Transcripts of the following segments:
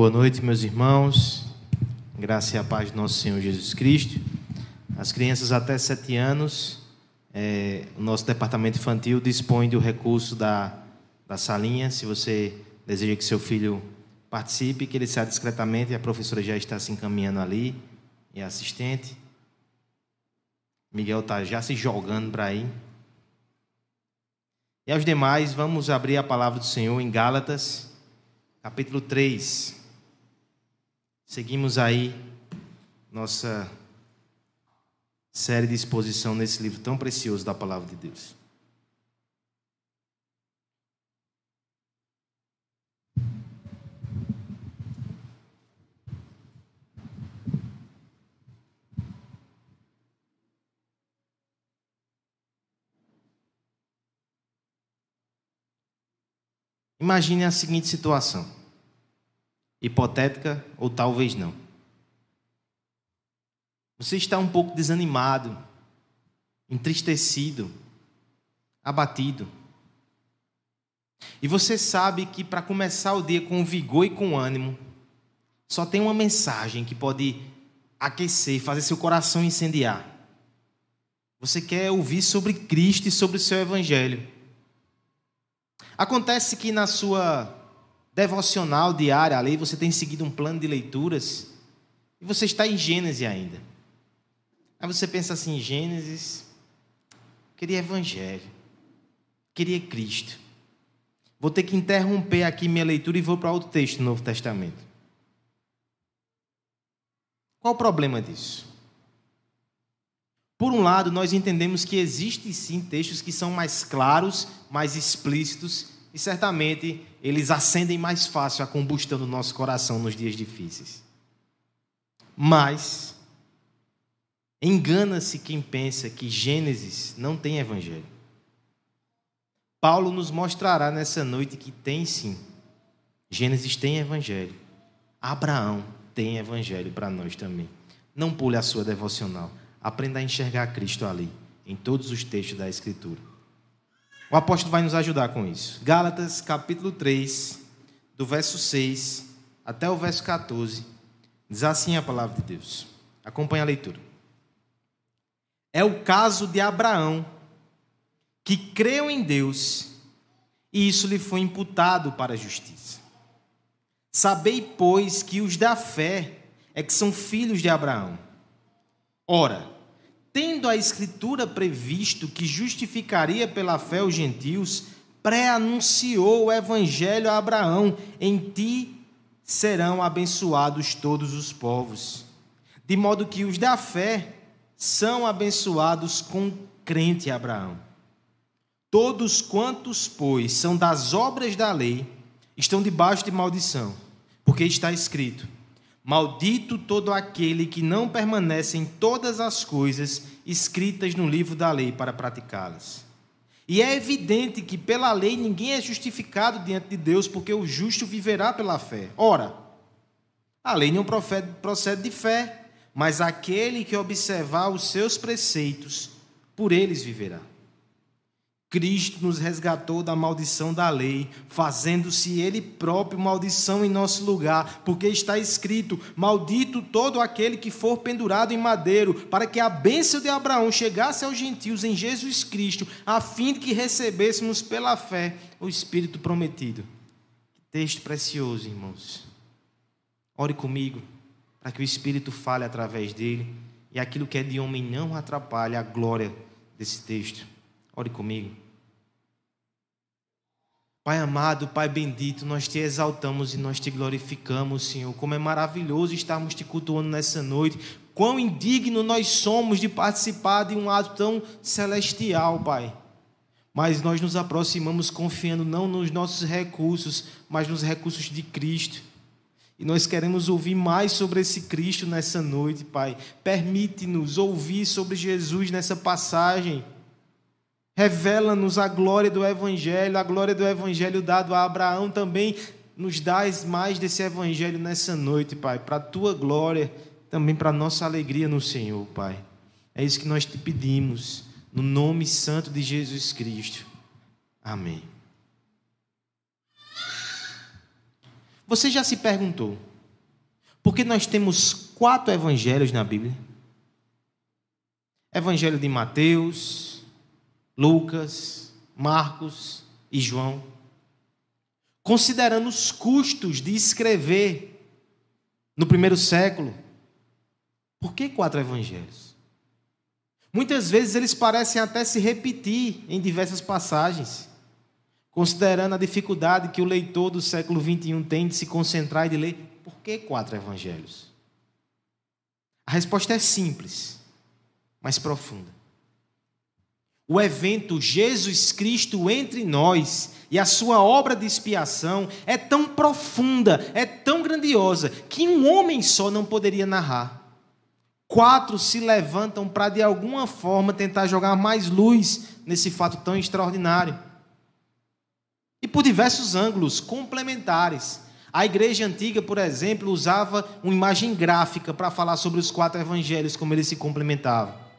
Boa noite, meus irmãos. Graça e a paz do nosso Senhor Jesus Cristo. As crianças até sete anos, é, o nosso departamento infantil dispõe do recurso da, da salinha. Se você deseja que seu filho participe, que ele saia discretamente, a professora já está se encaminhando ali, e a assistente. Miguel está já se jogando para aí. E aos demais, vamos abrir a palavra do Senhor em Gálatas, capítulo 3. Seguimos aí nossa série de exposição nesse livro tão precioso da palavra de Deus. Imagine a seguinte situação, hipotética ou talvez não. Você está um pouco desanimado, entristecido, abatido. E você sabe que para começar o dia com vigor e com ânimo, só tem uma mensagem que pode aquecer, fazer seu coração incendiar. Você quer ouvir sobre Cristo e sobre o seu Evangelho. Acontece que na sua devocional diária ali você tem seguido um plano de leituras e você está em Gênesis ainda. Aí você pensa assim, Gênesis, queria evangelho, queria Cristo. Vou ter que interromper aqui minha leitura e vou para outro texto do Novo Testamento. Qual o problema disso? Por um lado, nós entendemos que existem sim textos que são mais claros, mais explícitos, e certamente eles acendem mais fácil a combustão do nosso coração nos dias difíceis. Mas, engana-se quem pensa que Gênesis não tem evangelho. Paulo nos mostrará nessa noite que tem sim. Gênesis tem evangelho. Abraão tem evangelho para nós também. Não pule a sua devocional. Aprenda a enxergar Cristo ali, em todos os textos da Escritura. O apóstolo vai nos ajudar com isso. Gálatas, capítulo 3, do verso 6 até o verso 14, diz assim a palavra de Deus. Acompanhe a leitura. É o caso de Abraão, que creu em Deus, e isso lhe foi imputado para a justiça. Sabei, pois, que os da fé é que são filhos de Abraão. Ora, tendo a Escritura previsto que justificaria pela fé os gentios, pré-anunciou o Evangelho a Abraão: em ti serão abençoados todos os povos. De modo que os da fé são abençoados com crente Abraão. Todos quantos, pois, são das obras da lei, estão debaixo de maldição, porque está escrito: Maldito todo aquele que não permanece em todas as coisas escritas no livro da lei para praticá-las. E é evidente que pela lei ninguém é justificado diante de Deus, porque o justo viverá pela fé. Ora, a lei não procede de fé, mas aquele que observar os seus preceitos, por eles viverá. Cristo nos resgatou da maldição da lei, fazendo-se Ele próprio maldição em nosso lugar, porque está escrito: Maldito todo aquele que for pendurado em madeiro, para que a bênção de Abraão chegasse aos gentios em Jesus Cristo, a fim de que recebêssemos pela fé o Espírito prometido. Texto precioso, irmãos. Ore comigo, para que o Espírito fale através dele e aquilo que é de homem não atrapalhe a glória desse texto. Ore comigo. Pai amado, Pai bendito, nós te exaltamos e nós te glorificamos, Senhor. Como é maravilhoso estarmos te cultuando nessa noite. Quão indigno nós somos de participar de um ato tão celestial, Pai. Mas nós nos aproximamos confiando não nos nossos recursos, mas nos recursos de Cristo. E nós queremos ouvir mais sobre esse Cristo nessa noite, Pai. Permite-nos ouvir sobre Jesus nessa passagem. Revela-nos a glória do Evangelho, a glória do Evangelho dado a Abraão também. Nos dás mais desse Evangelho nessa noite, Pai, para a tua glória, também para a nossa alegria no Senhor, Pai. É isso que nós te pedimos, no nome santo de Jesus Cristo. Amém. Você já se perguntou, Porque nós temos quatro evangelhos na Bíblia: Evangelho de Mateus, Lucas, Marcos e João. Considerando os custos de escrever no primeiro século, por que quatro evangelhos? Muitas vezes eles parecem até se repetir em diversas passagens, considerando a dificuldade que o leitor do século XXI tem de se concentrar e de ler. Por que quatro evangelhos? A resposta é simples, mas profunda. O evento Jesus Cristo entre nós e a sua obra de expiação é tão profunda, é tão grandiosa, que um homem só não poderia narrar. Quatro se levantam para, de alguma forma, tentar jogar mais luz nesse fato tão extraordinário. E por diversos ângulos complementares. A igreja antiga, por exemplo, usava uma imagem gráfica para falar sobre os quatro evangelhos, como eles se complementavam.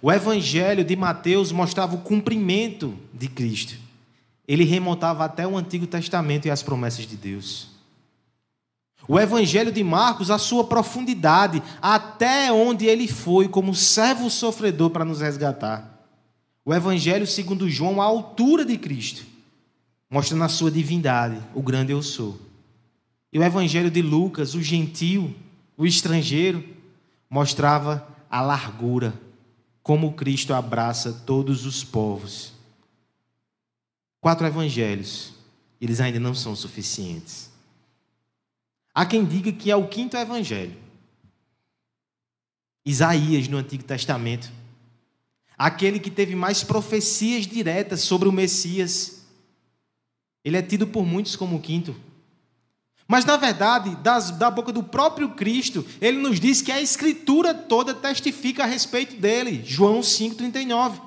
O evangelho de Mateus mostrava o cumprimento de Cristo. Ele remontava até o Antigo Testamento e as promessas de Deus. O Evangelho de Marcos, a sua profundidade, até onde ele foi como servo sofredor para nos resgatar. O Evangelho segundo João, a altura de Cristo, mostrando a sua divindade, o grande eu sou. E o Evangelho de Lucas, o gentil, o estrangeiro, mostrava a largura, como Cristo abraça todos os povos. Quatro evangelhos, eles ainda não são suficientes. Há quem diga que é o quinto evangelho. Isaías no Antigo Testamento. Aquele que teve mais profecias diretas sobre o Messias. Ele é tido por muitos como o quinto. Mas, na verdade, das, da boca do próprio Cristo, ele nos diz que a Escritura toda testifica a respeito dele. João 5,39.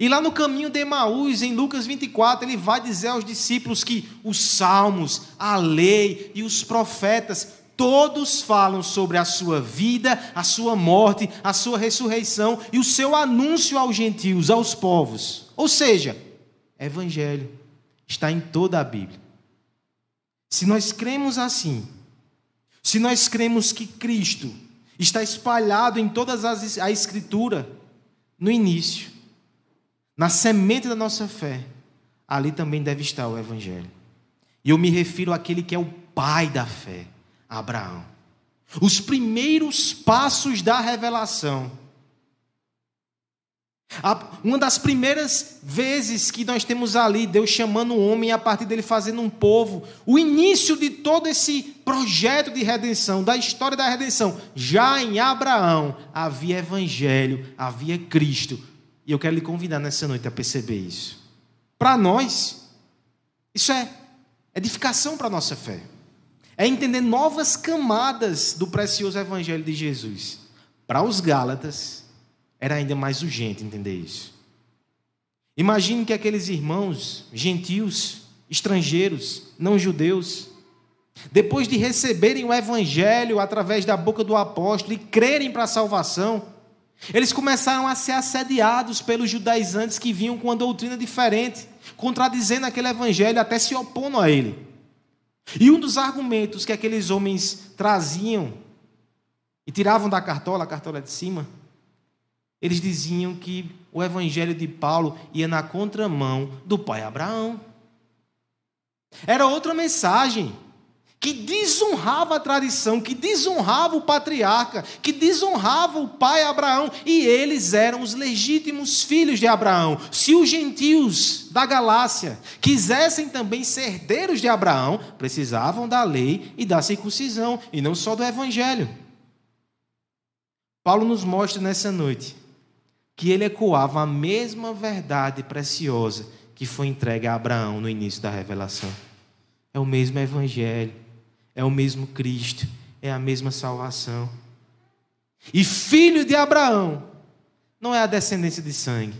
E lá no caminho de Emaús, em Lucas 24, ele vai dizer aos discípulos que os salmos, a lei e os profetas, todos falam sobre a sua vida, a sua morte, a sua ressurreição e o seu anúncio aos gentios, aos povos. Ou seja, evangelho está em toda a Bíblia. Se nós cremos assim, se nós cremos que Cristo está espalhado em todas as a escritura, no início, na semente da nossa fé, ali também deve estar o Evangelho. E eu me refiro àquele que é o pai da fé, Abraão. Os primeiros passos da revelação. Uma das primeiras vezes que nós temos ali Deus chamando o homem e a partir dele fazendo um povo, o início de todo esse projeto de redenção, da história da redenção, já em Abraão havia evangelho, havia Cristo, e eu quero lhe convidar nessa noite a perceber isso. Para nós, isso é edificação para a nossa fé. É entender novas camadas do precioso Evangelho de Jesus. Para os Gálatas, era ainda mais urgente entender isso. Imagine que aqueles irmãos gentios, estrangeiros, não judeus, depois de receberem o Evangelho através da boca do apóstolo e crerem para a salvação, eles começaram a ser assediados pelos judaizantes que vinham com uma doutrina diferente, contradizendo aquele evangelho, até se opondo a ele. E um dos argumentos que aqueles homens traziam e tiravam da cartola, a cartola de cima, eles diziam que o evangelho de Paulo ia na contramão do pai Abraão. Era outra mensagem que desonrava a tradição, que desonrava o patriarca, que desonrava o pai Abraão, e eles eram os legítimos filhos de Abraão. Se os gentios da Galácia quisessem também ser herdeiros de Abraão, precisavam da lei e da circuncisão, e não só do evangelho. Paulo nos mostra nessa noite que ele ecoava a mesma verdade preciosa que foi entregue a Abraão no início da revelação. É o mesmo evangelho é o mesmo Cristo, é a mesma salvação. E filho de Abraão não é a descendência de sangue.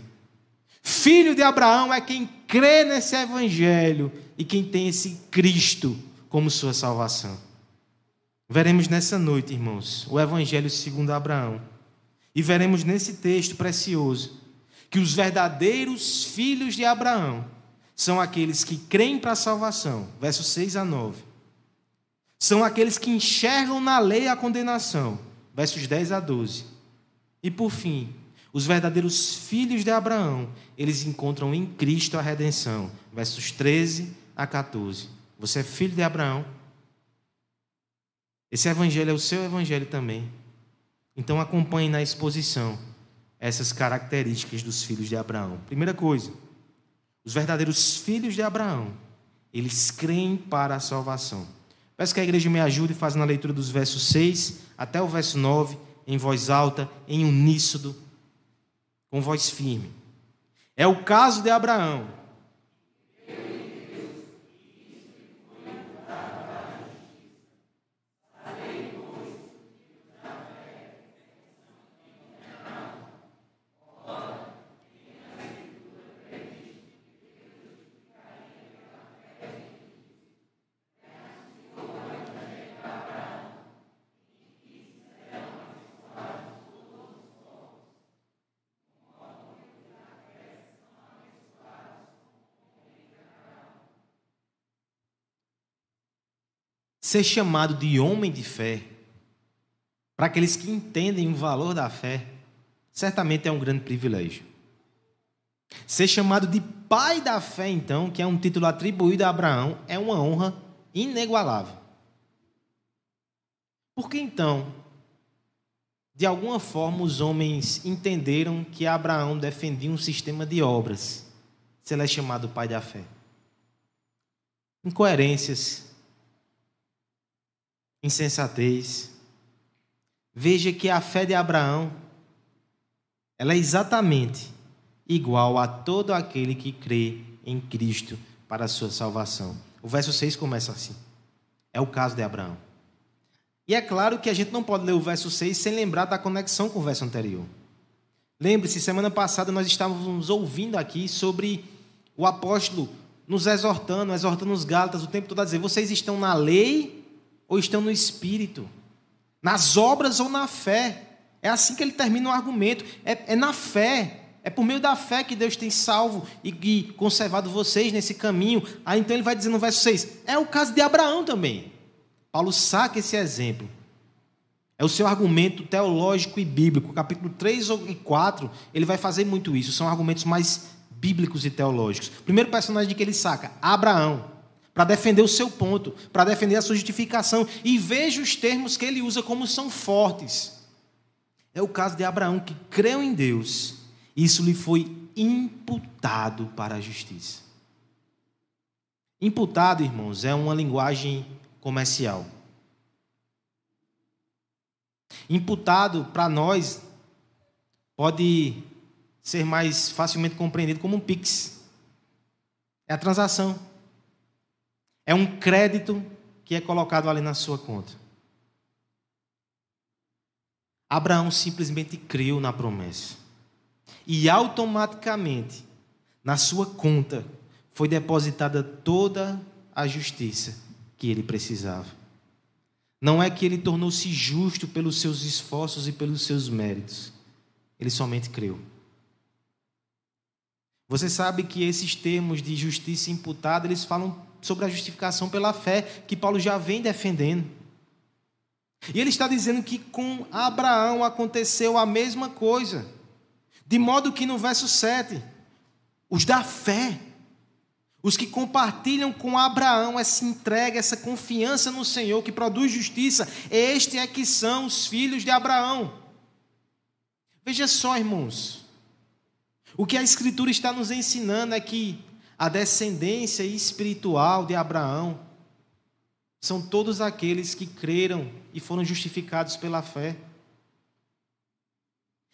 Filho de Abraão é quem crê nesse evangelho e quem tem esse Cristo como sua salvação. Veremos nessa noite, irmãos, o evangelho segundo Abraão. E veremos nesse texto precioso que os verdadeiros filhos de Abraão são aqueles que creem para a salvação, versos 6 a 9 São aqueles que enxergam na lei a condenação. Versos 10 a 12. E por fim, os verdadeiros filhos de Abraão, eles encontram em Cristo a redenção. Versos 13 a 14. Você é filho de Abraão. Esse evangelho é o seu evangelho também. Então acompanhe na exposição essas características dos filhos de Abraão. Primeira coisa, os verdadeiros filhos de Abraão, eles creem para a salvação. Peço que a igreja me ajude fazendo a leitura dos versos 6 até o verso 9, em voz alta, em uníssono, com voz firme. É o caso de Abraão. Ser chamado de homem de fé, para aqueles que entendem o valor da fé, certamente é um grande privilégio. Ser chamado de pai da fé, então, que é um título atribuído a Abraão, é uma honra inigualável. Por que então, de alguma forma, os homens entenderam que Abraão defendia um sistema de obras, se ele é chamado pai da fé? Incoerências, insensatez. Veja que a fé de Abraão ela é exatamente igual a todo aquele que crê em Cristo para a sua salvação. O verso 6 começa assim. É o caso de Abraão. E é claro que a gente não pode ler o verso 6 sem lembrar da conexão com o verso anterior. Lembre-se, semana passada nós estávamos ouvindo aqui sobre o apóstolo nos exortando, exortando os Gálatas o tempo todo a dizer: vocês estão na lei ou estão no espírito, nas obras ou na fé. É assim que ele termina o argumento. É, é na fé. É por meio da fé que Deus tem salvo e, e conservado vocês nesse caminho. Aí então ele vai dizer no verso 6: é o caso de Abraão também. Paulo saca esse exemplo. É o seu argumento teológico e bíblico. Capítulo 3 e 4, ele vai fazer muito isso. São argumentos mais bíblicos e teológicos. Primeiro personagem que ele saca: Abraão para defender o seu ponto, para defender a sua justificação. E veja os termos que ele usa como são fortes. É o caso de Abraão que creu em Deus, isso lhe foi imputado para a justiça. Imputado, irmãos, é uma linguagem comercial. Imputado para nós pode ser mais facilmente compreendido como um Pix. É a transação. É um crédito que é colocado ali na sua conta. Abraão simplesmente creu na promessa. E automaticamente, na sua conta, foi depositada toda a justiça que ele precisava. Não é que ele tornou-se justo pelos seus esforços e pelos seus méritos. Ele somente creu. Você sabe que esses termos de justiça imputada, eles falam sobre a justificação pela fé, que Paulo já vem defendendo. E ele está dizendo que com Abraão aconteceu a mesma coisa. De modo que no verso 7, os da fé, os que compartilham com Abraão essa entrega, essa confiança no Senhor que produz justiça, este é que são os filhos de Abraão. Veja só, irmãos, o que a Escritura está nos ensinando é que a descendência espiritual de Abraão são todos aqueles que creram e foram justificados pela fé.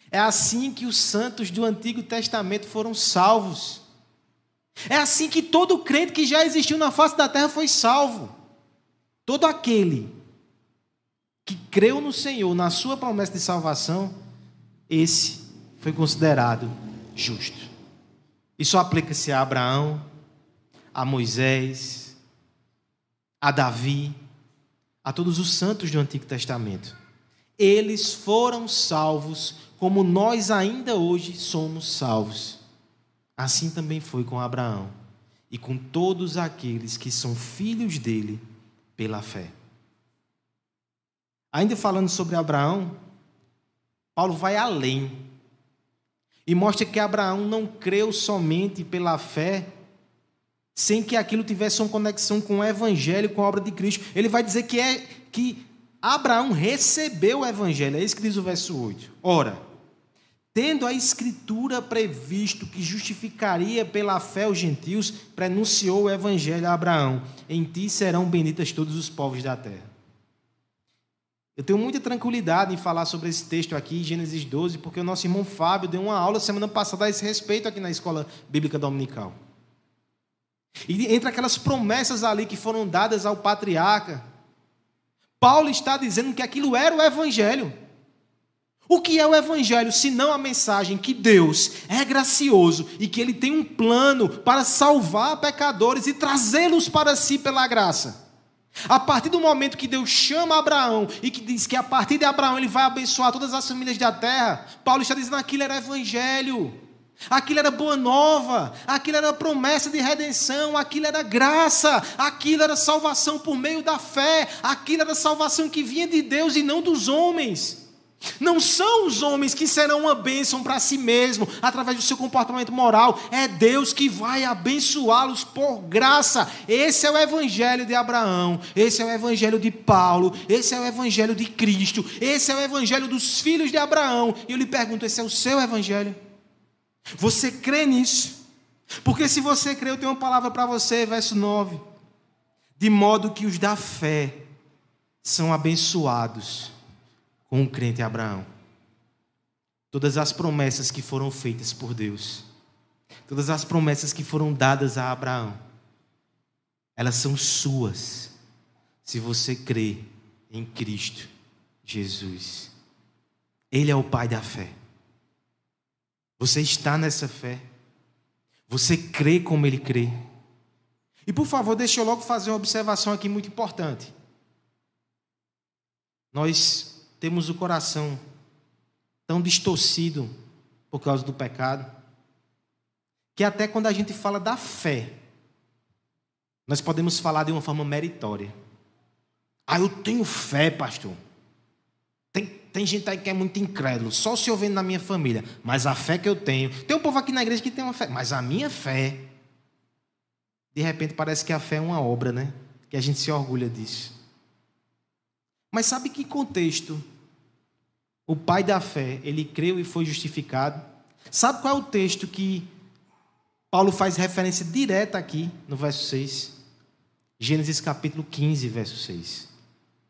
É assim que os santos do Antigo Testamento foram salvos. É assim que todo crente que já existiu na face da terra foi salvo. Todo aquele que creu no Senhor, na sua promessa de salvação, esse foi considerado justo. Isso aplica-se a Abraão, a Moisés, a Davi, a todos os santos do Antigo Testamento. Eles foram salvos como nós ainda hoje somos salvos. Assim também foi com Abraão e com todos aqueles que são filhos dele pela fé. Ainda falando sobre Abraão, Paulo vai além e mostra que Abraão não creu somente pela fé, sem que aquilo tivesse uma conexão com o evangelho, com a obra de Cristo. Ele vai dizer que é que Abraão recebeu o evangelho. É isso que diz o verso 8. Ora, tendo a escritura previsto que justificaria pela fé os gentios, prenunciou o evangelho a Abraão: Em ti serão benditas todos os povos da terra. Eu tenho muita tranquilidade em falar sobre esse texto aqui, Gênesis 12, porque o nosso irmão Fábio deu uma aula semana passada a esse respeito aqui na escola bíblica dominical. E entre aquelas promessas ali que foram dadas ao patriarca, Paulo está dizendo que aquilo era o evangelho. O que é o Evangelho, se não a mensagem que Deus é gracioso e que Ele tem um plano para salvar pecadores e trazê-los para si pela graça? A partir do momento que Deus chama Abraão e que diz que a partir de Abraão ele vai abençoar todas as famílias da terra, Paulo está dizendo que aquilo era Evangelho, aquilo era boa nova, aquilo era promessa de redenção, aquilo era graça, aquilo era salvação por meio da fé, aquilo era salvação que vinha de Deus e não dos homens. Não são os homens que serão uma bênção para si mesmo, através do seu comportamento moral. É Deus que vai abençoá-los por graça. Esse é o evangelho de Abraão, esse é o evangelho de Paulo, esse é o evangelho de Cristo, esse é o evangelho dos filhos de Abraão. E eu lhe pergunto: esse é o seu evangelho? Você crê nisso? Porque se você crê, eu tenho uma palavra para você, verso 9. De modo que os da fé são abençoados com o crente Abraão. Todas as promessas que foram feitas por Deus, todas as promessas que foram dadas a Abraão, elas são suas, se você crê em Cristo Jesus. Ele é o Pai da fé. Você está nessa fé. Você crê como ele crê. E por favor, deixa eu logo fazer uma observação aqui muito importante. Nós temos o coração tão distorcido por causa do pecado, que até quando a gente fala da fé, nós podemos falar de uma forma meritória. Ah, eu tenho fé, pastor. Tem, tem gente aí que é muito incrédulo, só o senhor vendo na minha família, mas a fé que eu tenho. Tem um povo aqui na igreja que tem uma fé, mas a minha fé. De repente parece que a fé é uma obra, né? Que a gente se orgulha disso. Mas sabe que contexto o pai da fé, ele creu e foi justificado? Sabe qual é o texto que Paulo faz referência direta aqui no verso 6? Gênesis capítulo 15, verso 6.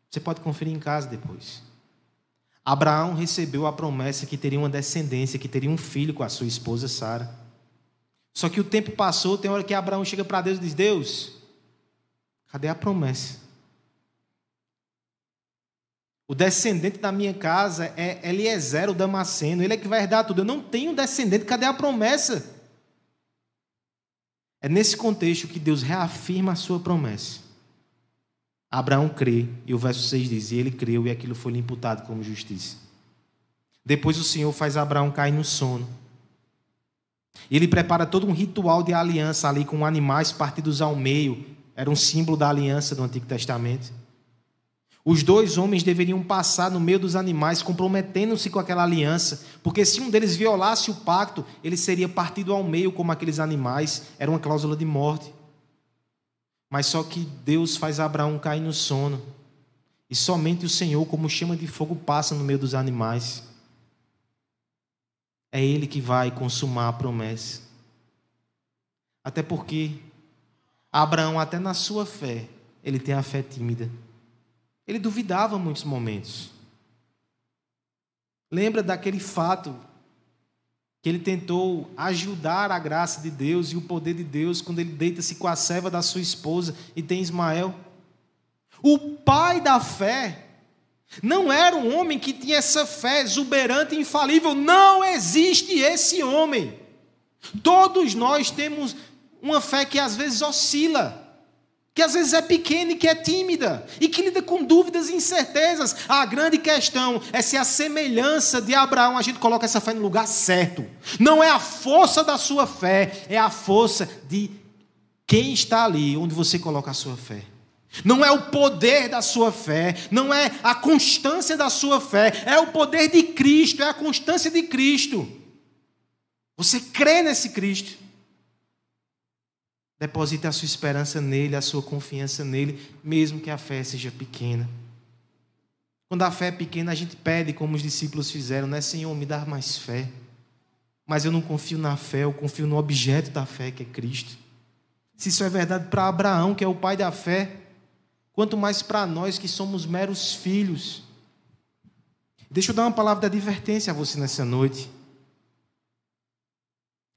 Você pode conferir em casa depois. Abraão recebeu a promessa que teria uma descendência, que teria um filho com a sua esposa Sara. Só que o tempo passou, tem hora que Abraão chega para Deus e diz: Deus, cadê a promessa? O descendente da minha casa é Eliezer, o Damasceno. Ele é que vai herdar tudo. Eu não tenho descendente. Cadê a promessa? É nesse contexto que Deus reafirma a sua promessa. Abraão crê, e o verso 6 diz: E ele creu, e aquilo foi lhe imputado como justiça. Depois o Senhor faz Abraão cair no sono. E ele prepara todo um ritual de aliança ali com animais partidos ao meio. Era um símbolo da aliança do Antigo Testamento. Os dois homens deveriam passar no meio dos animais, comprometendo-se com aquela aliança, porque se um deles violasse o pacto, ele seria partido ao meio como aqueles animais, era uma cláusula de morte. Mas só que Deus faz Abraão cair no sono, e somente o Senhor, como chama de fogo, passa no meio dos animais. É Ele que vai consumar a promessa. Até porque Abraão, até na sua fé, ele tem a fé tímida. Ele duvidava muitos momentos. Lembra daquele fato que ele tentou ajudar a graça de Deus e o poder de Deus quando ele deita-se com a serva da sua esposa e tem Ismael? O pai da fé não era um homem que tinha essa fé exuberante e infalível. Não existe esse homem. Todos nós temos uma fé que às vezes oscila que às vezes é pequena e que é tímida, e que lida com dúvidas e incertezas. A grande questão é se a semelhança de Abraão a gente coloca essa fé no lugar certo. Não é a força da sua fé, é a força de quem está ali, onde você coloca a sua fé. Não é o poder da sua fé, não é a constância da sua fé, é o poder de Cristo, é a constância de Cristo. Você crê nesse Cristo. Deposite a sua esperança nele, a sua confiança nele, mesmo que a fé seja pequena. Quando a fé é pequena, a gente pede, como os discípulos fizeram, né? Senhor, me dá mais fé. Mas eu não confio na fé, eu confio no objeto da fé, que é Cristo. Se isso é verdade para Abraão, que é o pai da fé, quanto mais para nós que somos meros filhos. Deixa eu dar uma palavra de advertência a você nessa noite.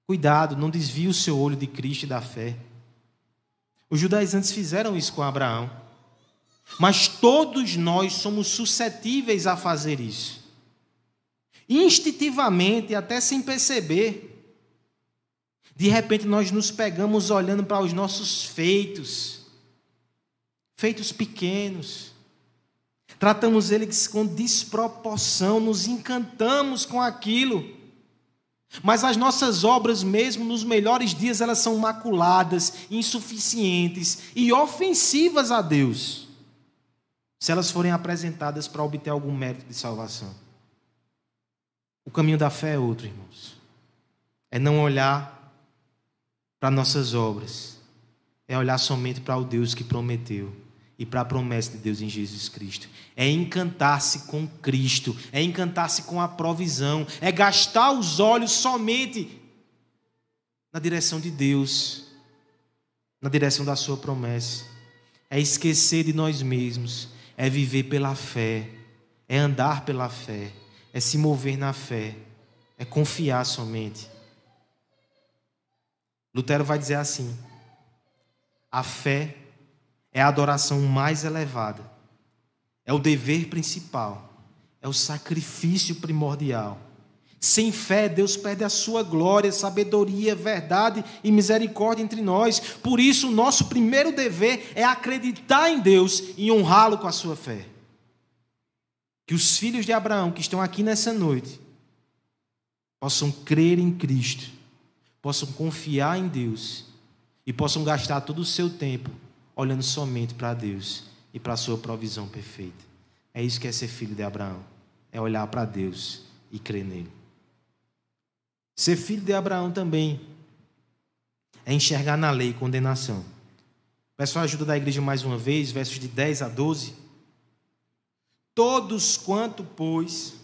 Cuidado, não desvie o seu olho de Cristo e da fé. Os judaizantes fizeram isso com Abraão. Mas todos nós somos suscetíveis a fazer isso. Instintivamente, até sem perceber. De repente nós nos pegamos olhando para os nossos feitos, feitos pequenos. Tratamos eles com desproporção, nos encantamos com aquilo. Mas as nossas obras, mesmo nos melhores dias, elas são maculadas, insuficientes e ofensivas a Deus se elas forem apresentadas para obter algum mérito de salvação. O caminho da fé é outro, irmãos. É não olhar para nossas obras, é olhar somente para o Deus que prometeu e para a promessa de Deus em Jesus Cristo. É encantar-se com Cristo, é encantar-se com a provisão, é gastar os olhos somente na direção de Deus, na direção da Sua promessa. É esquecer de nós mesmos é viver pela fé, é andar pela fé, é se mover na fé, é confiar somente. Lutero vai dizer assim: a fé é a adoração mais elevada, é o dever principal, é o sacrifício primordial sem fé, Deus perde a sua glória, sabedoria, verdade e misericórdia entre nós. Por isso, o nosso primeiro dever é acreditar em Deus e honrá-lo com a sua fé. Que os filhos de Abraão que estão aqui nessa noite possam crer em Cristo, possam confiar em Deus e possam gastar todo o seu tempo olhando somente para Deus e para a sua provisão perfeita. É isso que é ser filho de Abraão, é olhar para Deus e crer nele. Ser filho de Abraão também é enxergar na lei condenação. Peço a ajuda da igreja mais uma vez, versos de 10 a 12. Todos quanto, pois,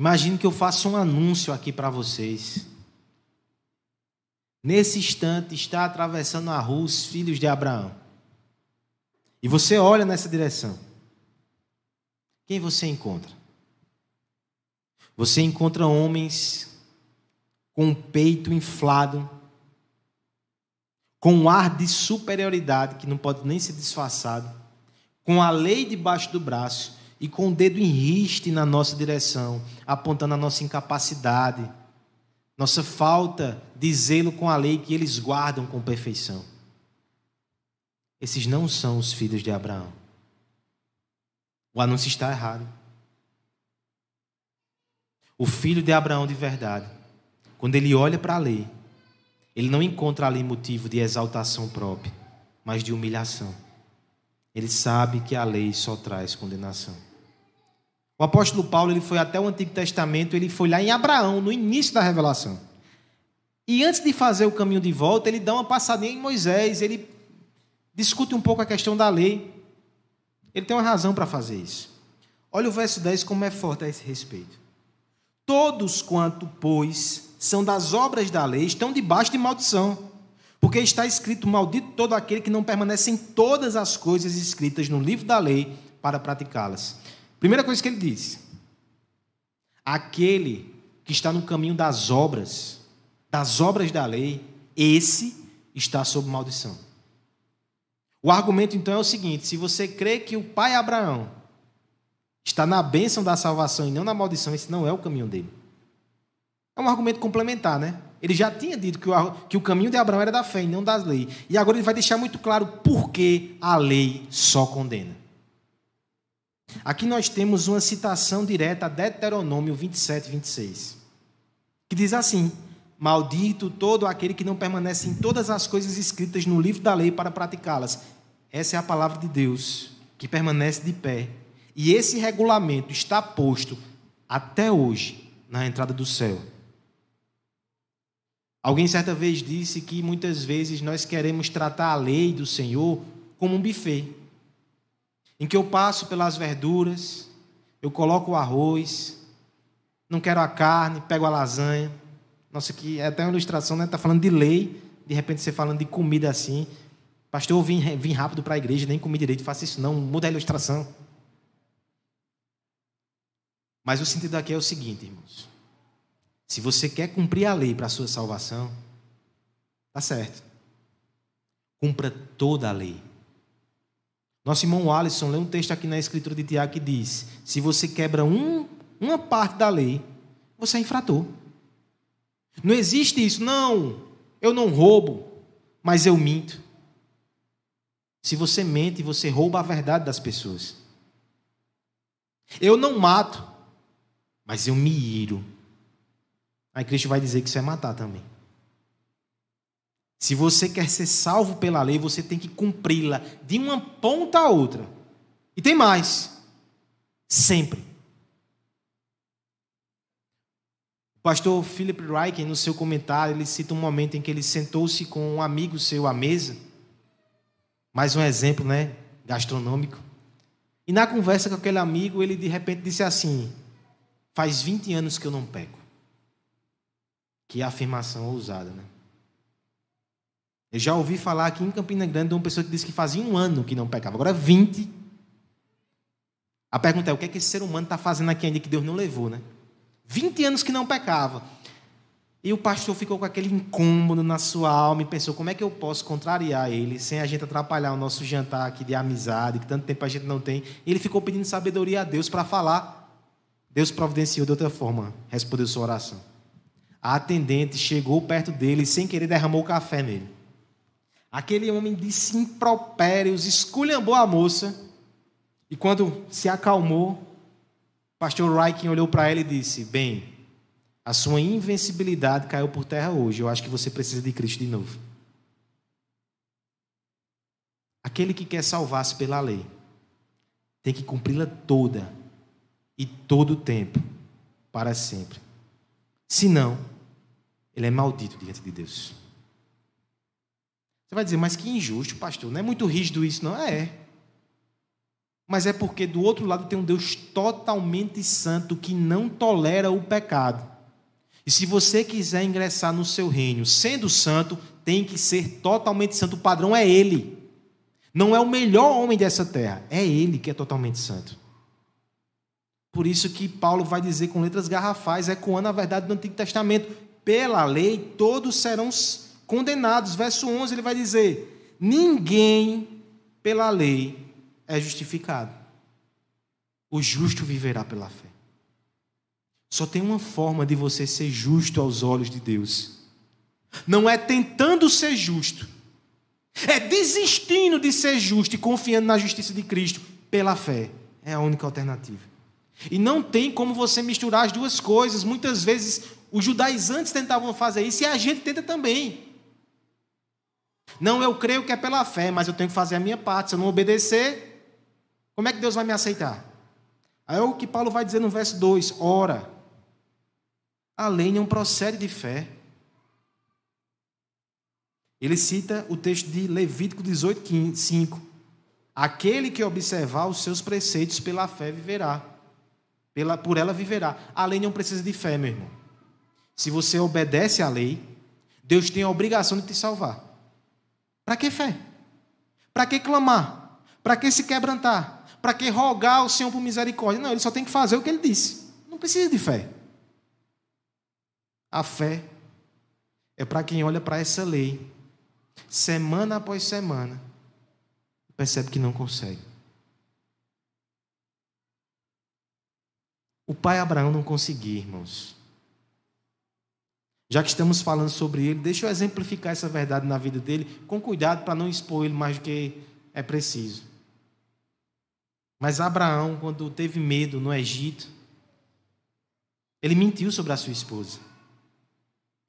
Imagine que eu faço um anúncio aqui para vocês. Nesse instante está atravessando a rua os filhos de Abraão. E você olha nessa direção. Quem você encontra? Você encontra homens com o peito inflado, com um ar de superioridade que não pode nem ser disfarçado, com a lei debaixo do braço e com o dedo em riste na nossa direção, apontando a nossa incapacidade, nossa falta de zelo com a lei que eles guardam com perfeição. Esses não são os filhos de Abraão. O anúncio está errado. O filho de Abraão de verdade, quando ele olha para a lei, ele não encontra ali motivo de exaltação própria, mas de humilhação. Ele sabe que a lei só traz condenação. O apóstolo Paulo ele foi até o Antigo Testamento, ele foi lá em Abraão, no início da revelação. E antes de fazer o caminho de volta, ele dá uma passadinha em Moisés, ele discute um pouco a questão da lei. Ele tem uma razão para fazer isso. Olha o verso 10 como é forte a esse respeito. Todos quanto, pois, são das obras da lei, estão debaixo de maldição. Porque está escrito: Maldito todo aquele que não permanece em todas as coisas escritas no livro da lei para praticá-las. Primeira coisa que ele diz: aquele que está no caminho das obras, das obras da lei, esse está sob maldição. O argumento então é o seguinte: se você crê que o pai Abraão está na bênção da salvação e não na maldição, esse não é o caminho dele. É um argumento complementar, né? Ele já tinha dito que o, que o caminho de Abraão era da fé e não das leis. E agora ele vai deixar muito claro por que a lei só condena. Aqui nós temos uma citação direta a Deuteronômio 27, 26, que diz assim: Maldito todo aquele que não permanece em todas as coisas escritas no livro da lei para praticá-las. Essa é a palavra de Deus, que permanece de pé. E esse regulamento está posto até hoje na entrada do céu. Alguém certa vez disse que muitas vezes nós queremos tratar a lei do Senhor como um buffet, em que eu passo pelas verduras, eu coloco o arroz, não quero a carne, pego a lasanha. Nossa, aqui é até uma ilustração, né? Está falando de lei, de repente você falando de comida assim. Pastor, eu vim, vim rápido para a igreja, nem comi direito, faça isso não, muda a ilustração. Mas o sentido aqui é o seguinte, irmãos. Se você quer cumprir a lei para a sua salvação, tá certo. Cumpra toda a lei. Nosso irmão Alisson lê um texto aqui na escritura de Tiago que diz: se você quebra um, uma parte da lei, você é infrator. Não existe isso, não. Eu não roubo, mas eu minto. Se você mente, você rouba a verdade das pessoas. Eu não mato, mas eu me iro. Aí Cristo vai dizer que isso é matar também. Se você quer ser salvo pela lei, você tem que cumpri-la de uma ponta a outra. E tem mais. Sempre. O pastor Philip Reich, no seu comentário, ele cita um momento em que ele sentou-se com um amigo seu à mesa. Mais um exemplo, né? Gastronômico. E na conversa com aquele amigo, ele de repente disse assim: Faz 20 anos que eu não peco. Que afirmação ousada, né? Eu já ouvi falar aqui em Campina Grande de uma pessoa que disse que fazia um ano que não pecava, agora 20. A pergunta é: o que é que esse ser humano está fazendo aqui ainda que Deus não levou, né? 20 anos que não pecava. E o pastor ficou com aquele incômodo na sua alma e pensou: como é que eu posso contrariar ele sem a gente atrapalhar o nosso jantar aqui de amizade, que tanto tempo a gente não tem? E ele ficou pedindo sabedoria a Deus para falar. Deus providenciou de outra forma, respondeu sua oração. A atendente chegou perto dele e, sem querer, derramou café nele. Aquele homem disse impropérios, esculhambou a moça. E quando se acalmou, pastor Raikin olhou para ela e disse: Bem, a sua invencibilidade caiu por terra hoje. Eu acho que você precisa de Cristo de novo. Aquele que quer salvar-se pela lei tem que cumpri-la toda e todo o tempo, para sempre. Senão, ele é maldito diante de Deus. Você vai dizer, mas que injusto, pastor. Não é muito rígido isso, não? É mas é porque do outro lado tem um Deus totalmente santo que não tolera o pecado. E se você quiser ingressar no seu reino sendo santo, tem que ser totalmente santo. O padrão é Ele. Não é o melhor homem dessa terra, é Ele que é totalmente santo. Por isso que Paulo vai dizer com letras garrafais, ecoando a verdade do Antigo Testamento: pela lei todos serão condenados. Verso 11 ele vai dizer: ninguém pela lei é justificado. O justo viverá pela fé. Só tem uma forma de você ser justo aos olhos de Deus. Não é tentando ser justo. É desistindo de ser justo e confiando na justiça de Cristo pela fé. É a única alternativa. E não tem como você misturar as duas coisas. Muitas vezes os judaizantes tentavam fazer isso e a gente tenta também. Não, eu creio que é pela fé, mas eu tenho que fazer a minha parte. Se eu não obedecer, como é que Deus vai me aceitar? Aí é o que Paulo vai dizer no verso 2: ora, a lei não procede de fé. Ele cita o texto de Levítico 18, 5. Aquele que observar os seus preceitos pela fé viverá. Pela, por ela viverá. A lei não precisa de fé, meu irmão. Se você obedece à lei, Deus tem a obrigação de te salvar. Para que fé? Para que clamar? Para que se quebrantar? Para que rogar ao Senhor por misericórdia? Não, ele só tem que fazer o que ele disse. Não precisa de fé. A fé é para quem olha para essa lei, semana após semana, percebe que não consegue. O pai Abraão não conseguia, irmãos. Já que estamos falando sobre ele, deixa eu exemplificar essa verdade na vida dele, com cuidado para não expor ele mais do que é preciso. Mas Abraão, quando teve medo no Egito, ele mentiu sobre a sua esposa.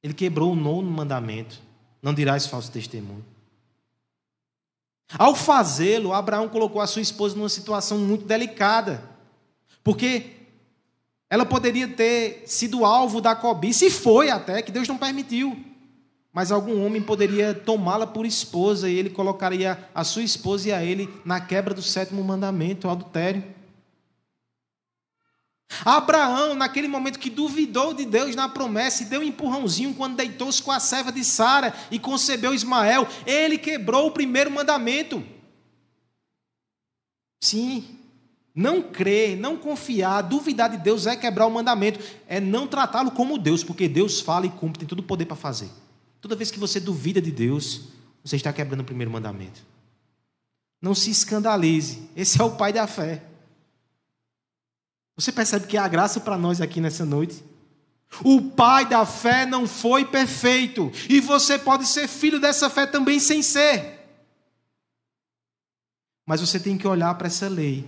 Ele quebrou o nono mandamento: não dirás falso testemunho. Ao fazê-lo, Abraão colocou a sua esposa numa situação muito delicada, porque ela poderia ter sido alvo da cobiça, e foi até, que Deus não permitiu. Mas algum homem poderia tomá-la por esposa, e ele colocaria a sua esposa e a ele na quebra do sétimo mandamento, o adultério. Abraão, naquele momento que duvidou de Deus na promessa e deu um empurrãozinho quando deitou-se com a serva de Sara e concebeu Ismael, ele quebrou o primeiro mandamento. Sim, não crer, não confiar, duvidar de Deus é quebrar o mandamento, é não tratá-lo como Deus, porque Deus fala e cumpre, tem todo o poder para fazer. Toda vez que você duvida de Deus, você está quebrando o primeiro mandamento. Não se escandalize, esse é o pai da fé. Você percebe que há graça para nós aqui nessa noite? O pai da fé não foi perfeito, e você pode ser filho dessa fé também sem ser. Mas você tem que olhar para essa lei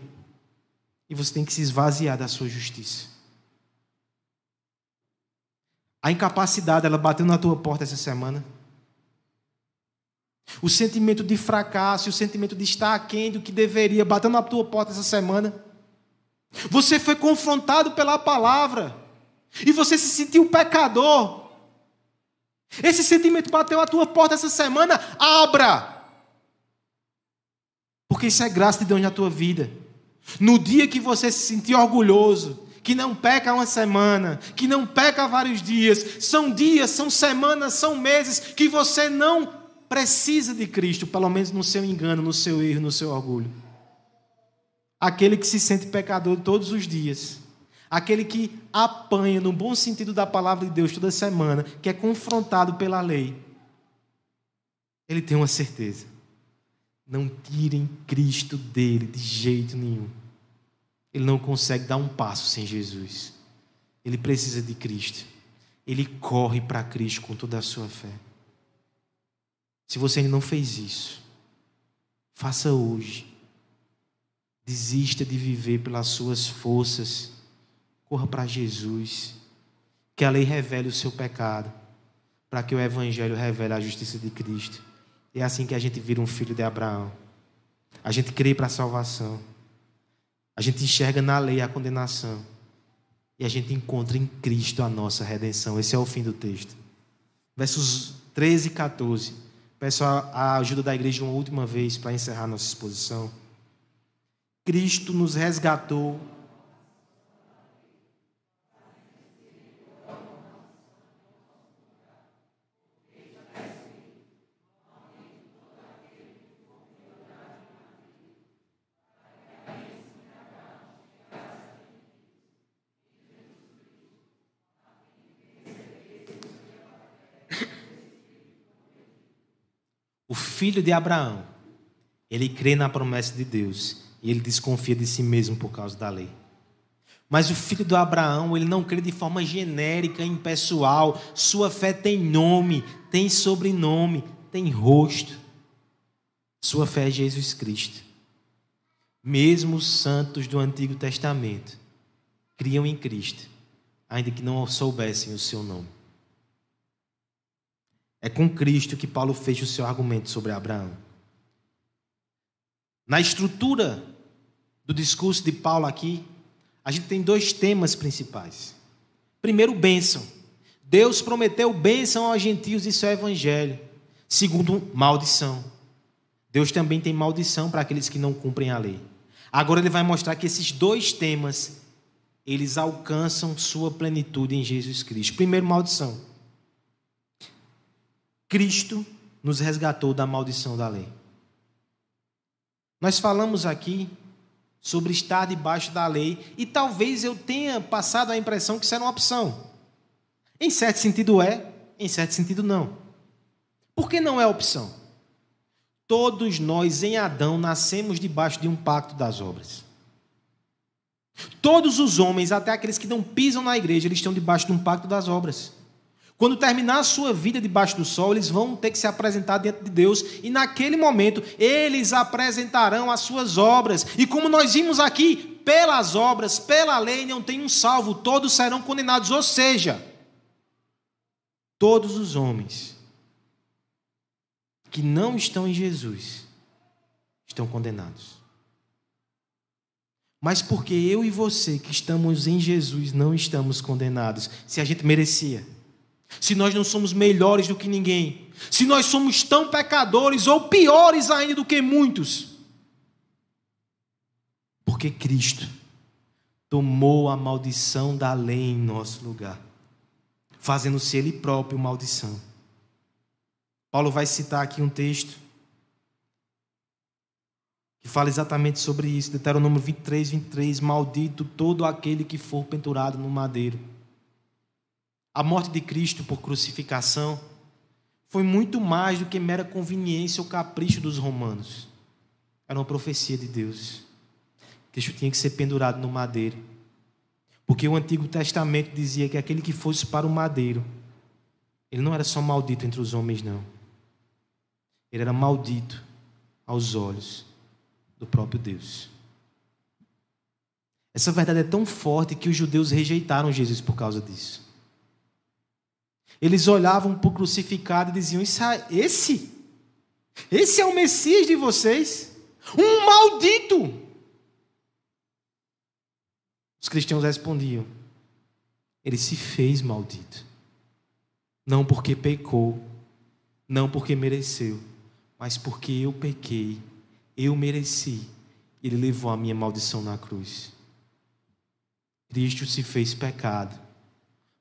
e você tem que se esvaziar da sua justiça. A incapacidade, ela bateu na tua porta essa semana. O sentimento de fracasso, o sentimento de estar aquém do que deveria, bateu na tua porta essa semana. Você foi confrontado pela palavra. E você se sentiu pecador. Esse sentimento bateu à tua porta essa semana. Abra. Porque isso é graça de Deus na tua vida. No dia que você se sentir orgulhoso, que não peca uma semana, que não peca vários dias, são dias, são semanas, são meses que você não precisa de Cristo, pelo menos no seu engano, no seu erro, no seu orgulho. Aquele que se sente pecador todos os dias, aquele que apanha, no bom sentido da palavra de Deus, toda semana, que é confrontado pela lei, ele tem uma certeza não tirem Cristo dele de jeito nenhum. Ele não consegue dar um passo sem Jesus. Ele precisa de Cristo. Ele corre para Cristo com toda a sua fé. Se você ainda não fez isso, faça hoje. Desista de viver pelas suas forças. Corra para Jesus. Que a lei revele o seu pecado, para que o Evangelho revele a justiça de Cristo. É assim que a gente vira um filho de Abraão. A gente crê para a salvação. A gente enxerga na lei a condenação. E a gente encontra em Cristo a nossa redenção. Esse é o fim do texto. Versos 13 e 14. Peço a ajuda da igreja uma última vez para encerrar nossa exposição. Cristo nos resgatou O filho de Abraão, ele crê na promessa de Deus e ele desconfia de si mesmo por causa da lei. Mas o filho de Abraão, ele não crê de forma genérica, impessoal. Sua fé tem nome, tem sobrenome, tem rosto. Sua fé é Jesus Cristo. Mesmo os santos do Antigo Testamento criam em Cristo, ainda que não soubessem o seu nome. É com Cristo que Paulo fecha o seu argumento sobre Abraão. Na estrutura do discurso de Paulo aqui, a gente tem dois temas principais. Primeiro, bênção. Deus prometeu bênção aos gentios, isso é evangelho. Segundo, maldição. Deus também tem maldição para aqueles que não cumprem a lei. Agora ele vai mostrar que esses dois temas eles alcançam sua plenitude em Jesus Cristo. Primeiro, maldição. Cristo nos resgatou da maldição da lei. Nós falamos aqui sobre estar debaixo da lei e talvez eu tenha passado a impressão que isso era uma opção. Em certo sentido é, Em certo sentido, não. Por que não é opção? Todos nós em Adão nascemos debaixo de um pacto das obras. Todos os homens, até aqueles que não pisam na igreja, eles estão debaixo de um pacto das obras. Quando terminar a sua vida debaixo do sol, eles vão ter que se apresentar diante de Deus, e naquele momento eles apresentarão as suas obras. E como nós vimos aqui, pelas obras, pela lei, não tem um salvo, todos serão condenados. Ou seja, todos os homens que não estão em Jesus estão condenados. Mas porque eu e você que estamos em Jesus não estamos condenados, se a gente merecia se nós não somos melhores do que ninguém, se nós somos tão pecadores ou piores ainda do que muitos. Porque Cristo tomou a maldição da lei em nosso lugar, fazendo-se Ele próprio maldição. Paulo vai citar aqui um texto que fala exatamente sobre isso, Deuteronômio 23, 23, maldito todo aquele que for pendurado no madeiro. A morte de Cristo por crucificação foi muito mais do que mera conveniência ou capricho dos romanos. Era uma profecia de Deus. Cristo tinha que ser pendurado no madeiro. Porque o Antigo Testamento dizia que aquele que fosse para o madeiro, ele não era só maldito entre os homens, não. Ele era maldito aos olhos do próprio Deus. Essa verdade é tão forte que os judeus rejeitaram Jesus por causa disso. Eles olhavam para o crucificado e diziam: Esse? Esse é o Messias de vocês? Um maldito! Os cristãos respondiam: Ele se fez maldito. Não porque pecou, não porque mereceu, mas porque eu pequei, eu mereci. Ele levou a minha maldição na cruz. Cristo se fez pecado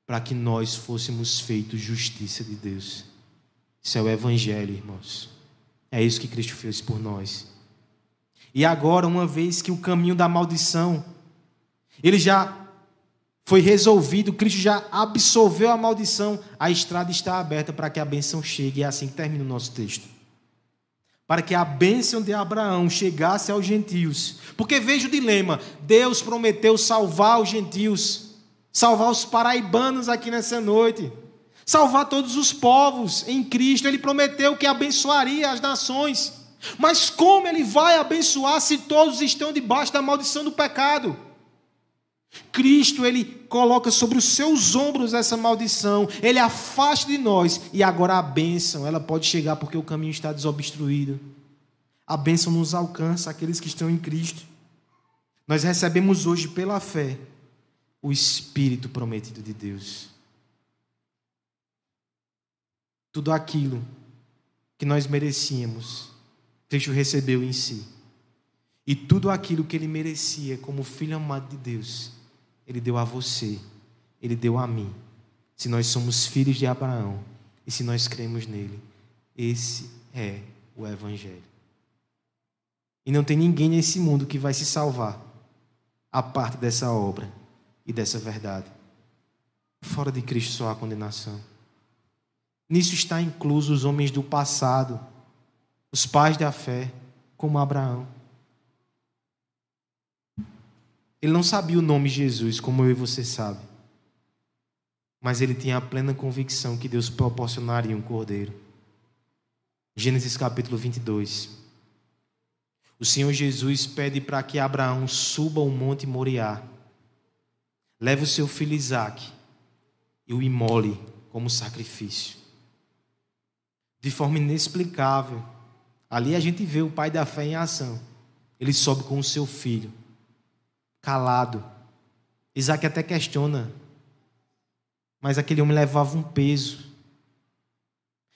para que nós fôssemos feitos justiça de Deus. Isso é o Evangelho, irmãos. É isso que Cristo fez por nós. E agora, uma vez que o caminho da maldição, ele já foi resolvido, Cristo já absolveu a maldição, a estrada está aberta para que a bênção chegue. E é assim que termina o nosso texto. Para que a bênção de Abraão chegasse aos gentios. Porque veja o dilema: Deus prometeu salvar os gentios salvar os paraibanos aqui nessa noite, salvar todos os povos em Cristo. Ele prometeu que abençoaria as nações. Mas como ele vai abençoar se todos estão debaixo da maldição do pecado? Cristo, ele coloca sobre os seus ombros essa maldição, ele afasta de nós, e agora a bênção, ela pode chegar porque o caminho está desobstruído. A bênção nos alcança, aqueles que estão em Cristo. Nós recebemos hoje pela fé o Espírito prometido de Deus. Tudo aquilo que nós merecíamos, Cristo recebeu em si. E tudo aquilo que ele merecia como filho amado de Deus, ele deu a você, ele deu a mim. Se nós somos filhos de Abraão e se nós cremos nele, esse é o Evangelho. E não tem ninguém nesse mundo que vai se salvar a parte dessa obra e dessa verdade. Fora de Cristo só há condenação. Nisso está incluso os homens do passado, os pais da fé, como Abraão. Ele não sabia o nome Jesus, como eu e você sabe. Mas ele tinha a plena convicção que Deus proporcionaria um cordeiro. Gênesis capítulo 22. O Senhor Jesus pede para que Abraão suba o monte Moriá leve o seu filho Isaac e o imole como sacrifício. De forma inexplicável. Ali a gente vê o pai da fé em ação. Ele sobe com o seu filho, calado. Isaac até questiona, mas aquele homem levava um peso.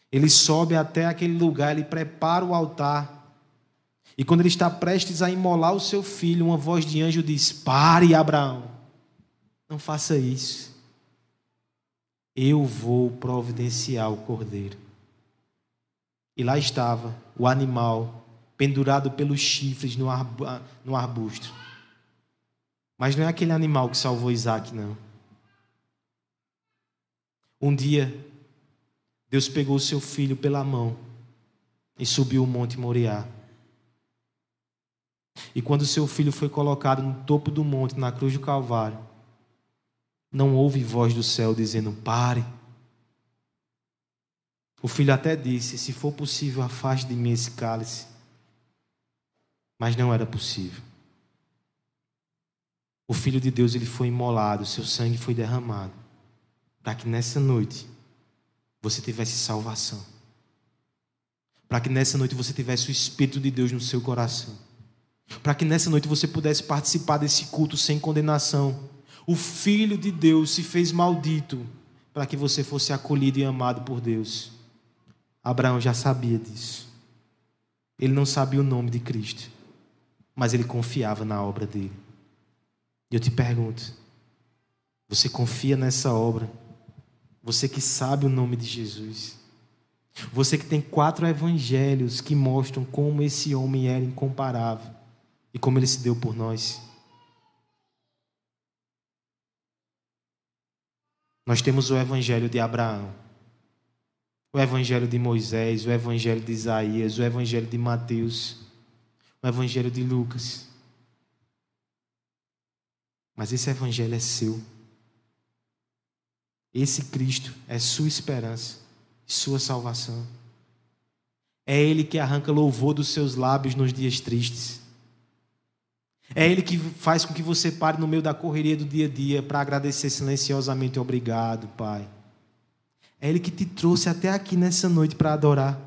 Ele sobe até aquele lugar, ele prepara o altar. E quando ele está prestes a imolar o seu filho, uma voz de anjo diz: Pare, Abraão. Não faça isso. Eu vou providenciar o cordeiro. E lá estava o animal pendurado pelos chifres no, arbusto. Mas não é aquele animal que salvou Isaac, não. Um dia, Deus pegou o seu filho pela mão e subiu o monte Moriá. E quando seu filho foi colocado no topo do monte, na cruz do Calvário, não houve voz do céu dizendo: pare. O filho até disse: se for possível, afaste de mim esse cálice. Mas não era possível. O filho de Deus ele foi imolado, seu sangue foi derramado, para que nessa noite você tivesse salvação. Para que nessa noite você tivesse o Espírito de Deus no seu coração. Para que nessa noite você pudesse participar desse culto sem condenação. O Filho de Deus se fez maldito para que você fosse acolhido e amado por Deus. Abraão já sabia disso. Ele não sabia o nome de Cristo, mas ele confiava na obra dele. E eu te pergunto: você confia nessa obra? Você que sabe o nome de Jesus. Você que tem quatro evangelhos que mostram como esse homem era incomparável e como ele se deu por nós. Nós temos o evangelho de Abraão, o evangelho de Moisés, o evangelho de Isaías, o evangelho de Mateus, o evangelho de Lucas. Mas esse evangelho é seu. Esse Cristo é sua esperança sua salvação. É Ele que arranca louvor dos seus lábios nos dias tristes. É Ele que faz com que você pare no meio da correria do dia a dia para agradecer silenciosamente. Obrigado, Pai. É Ele que te trouxe até aqui nessa noite para adorar.